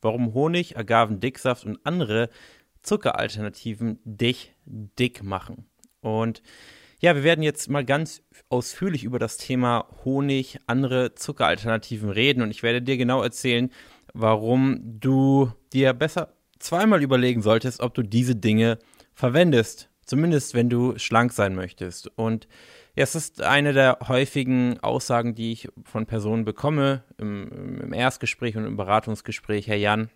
warum Honig, Agavendicksaft und andere Zuckeralternativen dich dick machen. Und ja, wir werden jetzt mal ganz ausführlich über das Thema Honig, andere Zuckeralternativen reden und ich werde dir genau erzählen, warum du dir besser zweimal überlegen solltest, ob du diese Dinge verwendest. Zumindest wenn du schlank sein möchtest. Und ja, es ist eine der häufigen Aussagen, die ich von Personen bekomme im, im Erstgespräch und im Beratungsgespräch. Herr Jan,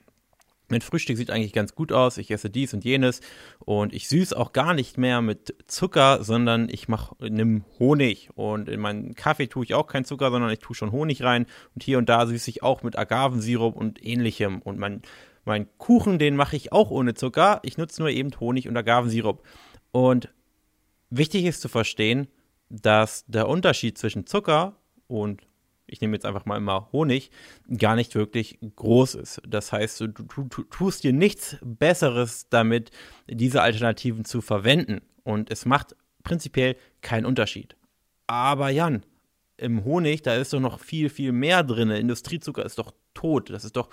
mein Frühstück sieht eigentlich ganz gut aus. Ich esse dies und jenes und ich süß auch gar nicht mehr mit Zucker, sondern ich mache nimm Honig und in meinen Kaffee tue ich auch keinen Zucker, sondern ich tue schon Honig rein und hier und da süße ich auch mit Agavensirup und ähnlichem und mein mein Kuchen, den mache ich auch ohne Zucker. Ich nutze nur eben Honig und Agavensirup. Und wichtig ist zu verstehen, dass der Unterschied zwischen Zucker und ich nehme jetzt einfach mal immer Honig, gar nicht wirklich groß ist. Das heißt, du, du, du, tust dir nichts Besseres damit, diese Alternativen zu verwenden. Und es macht prinzipiell keinen Unterschied. Aber Jan, im Honig, da ist doch noch viel, viel mehr drin. Industriezucker ist doch tot. Das ist doch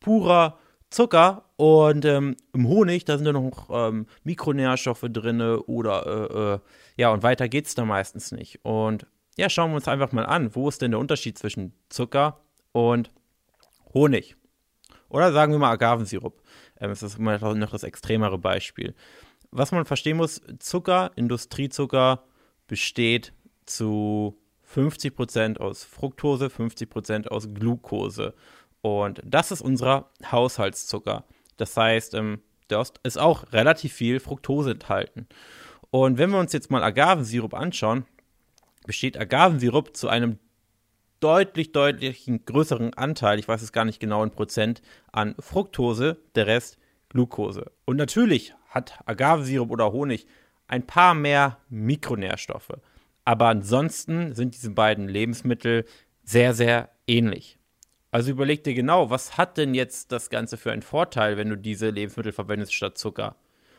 purer Zucker. Und ähm, im Honig, da sind ja noch ähm, Mikronährstoffe drin oder äh, äh, ja, und weiter geht es da meistens nicht. Und ja, schauen wir uns einfach mal an, wo ist denn der Unterschied zwischen Zucker und Honig? Oder sagen wir mal Agavensirup. Ähm, das ist immer noch das extremere Beispiel. Was man verstehen muss, Zucker, Industriezucker besteht zu 50% aus Fructose, 50% aus Glucose. Und das ist unser Haushaltszucker. Das heißt, ähm, da ist auch relativ viel Fructose enthalten. Und wenn wir uns jetzt mal Agavensirup anschauen, besteht Agavensirup zu einem deutlich, deutlich größeren Anteil, ich weiß es gar nicht genau in Prozent, an Fructose, der Rest Glucose. Und natürlich hat Agavensirup oder Honig ein paar mehr Mikronährstoffe. Aber ansonsten sind diese beiden Lebensmittel sehr, sehr ähnlich. Also überleg dir genau, was hat denn jetzt das Ganze für einen Vorteil, wenn du diese Lebensmittel verwendest statt Zucker?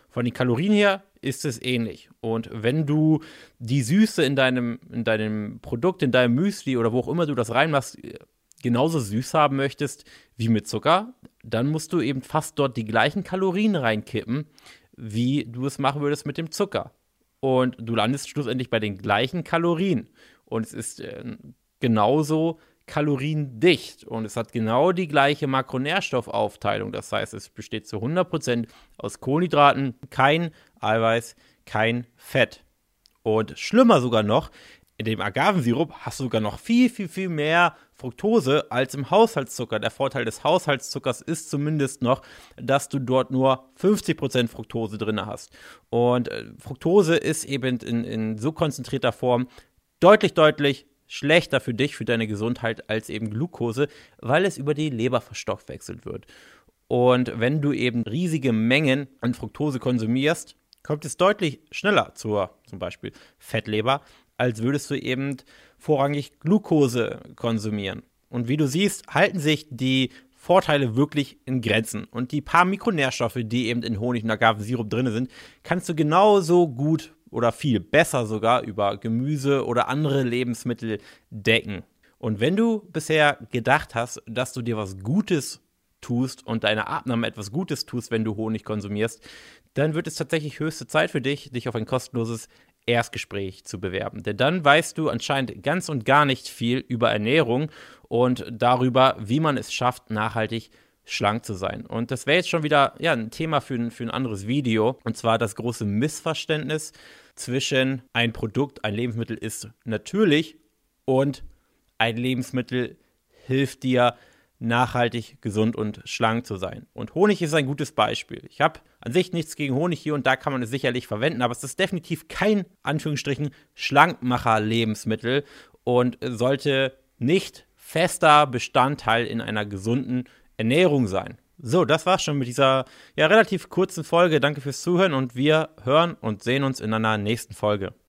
Von den Kalorien her ist es ähnlich. Und wenn du die Süße in deinem, in deinem Produkt, in deinem Müsli oder wo auch immer du das reinmachst, genauso süß haben möchtest wie mit Zucker, dann musst du eben fast dort die gleichen Kalorien reinkippen, wie du es machen würdest mit dem Zucker. Und du landest schlussendlich bei den gleichen Kalorien. Und es ist äh, genauso kaloriendicht und es hat genau die gleiche Makronährstoffaufteilung. Das heißt, es besteht zu 100% aus Kohlenhydraten, kein Eiweiß, kein Fett. Und schlimmer sogar noch, in dem Agavensirup hast du sogar noch viel, viel, viel mehr Fructose als im Haushaltszucker. Der Vorteil des Haushaltszuckers ist zumindest noch, dass du dort nur 50% Fructose drin hast. Und äh, Fructose ist eben in, in so konzentrierter Form deutlich, deutlich schlechter für dich, für deine Gesundheit als eben Glucose, weil es über die Leber verstoffwechselt wird. Und wenn du eben riesige Mengen an Fructose konsumierst, kommt es deutlich schneller zur zum Beispiel Fettleber, als würdest du eben vorrangig Glucose konsumieren. Und wie du siehst, halten sich die Vorteile wirklich in Grenzen. Und die paar Mikronährstoffe, die eben in Honig und Agavensirup drin sind, kannst du genauso gut oder viel besser sogar über Gemüse oder andere Lebensmittel decken. Und wenn du bisher gedacht hast, dass du dir was Gutes tust und deiner Abnahme etwas Gutes tust, wenn du Honig konsumierst, dann wird es tatsächlich höchste Zeit für dich, dich auf ein kostenloses Erstgespräch zu bewerben. Denn dann weißt du anscheinend ganz und gar nicht viel über Ernährung und darüber, wie man es schafft, nachhaltig schlank zu sein. Und das wäre jetzt schon wieder ja, ein Thema für für ein anderes Video. Und zwar das große Missverständnis zwischen ein Produkt, ein Lebensmittel ist natürlich und ein Lebensmittel hilft dir, nachhaltig, gesund und schlank zu sein. Und Honig ist ein gutes Beispiel. Ich habe an sich nichts gegen Honig hier und da kann man es sicherlich verwenden, aber es ist definitiv kein, Anführungsstrichen, Schlankmacher-Lebensmittel und sollte nicht fester Bestandteil in einer gesunden Ernährung sein. So, das war's schon mit dieser ja relativ kurzen Folge. Danke fürs Zuhören und wir hören und sehen uns in einer nächsten Folge.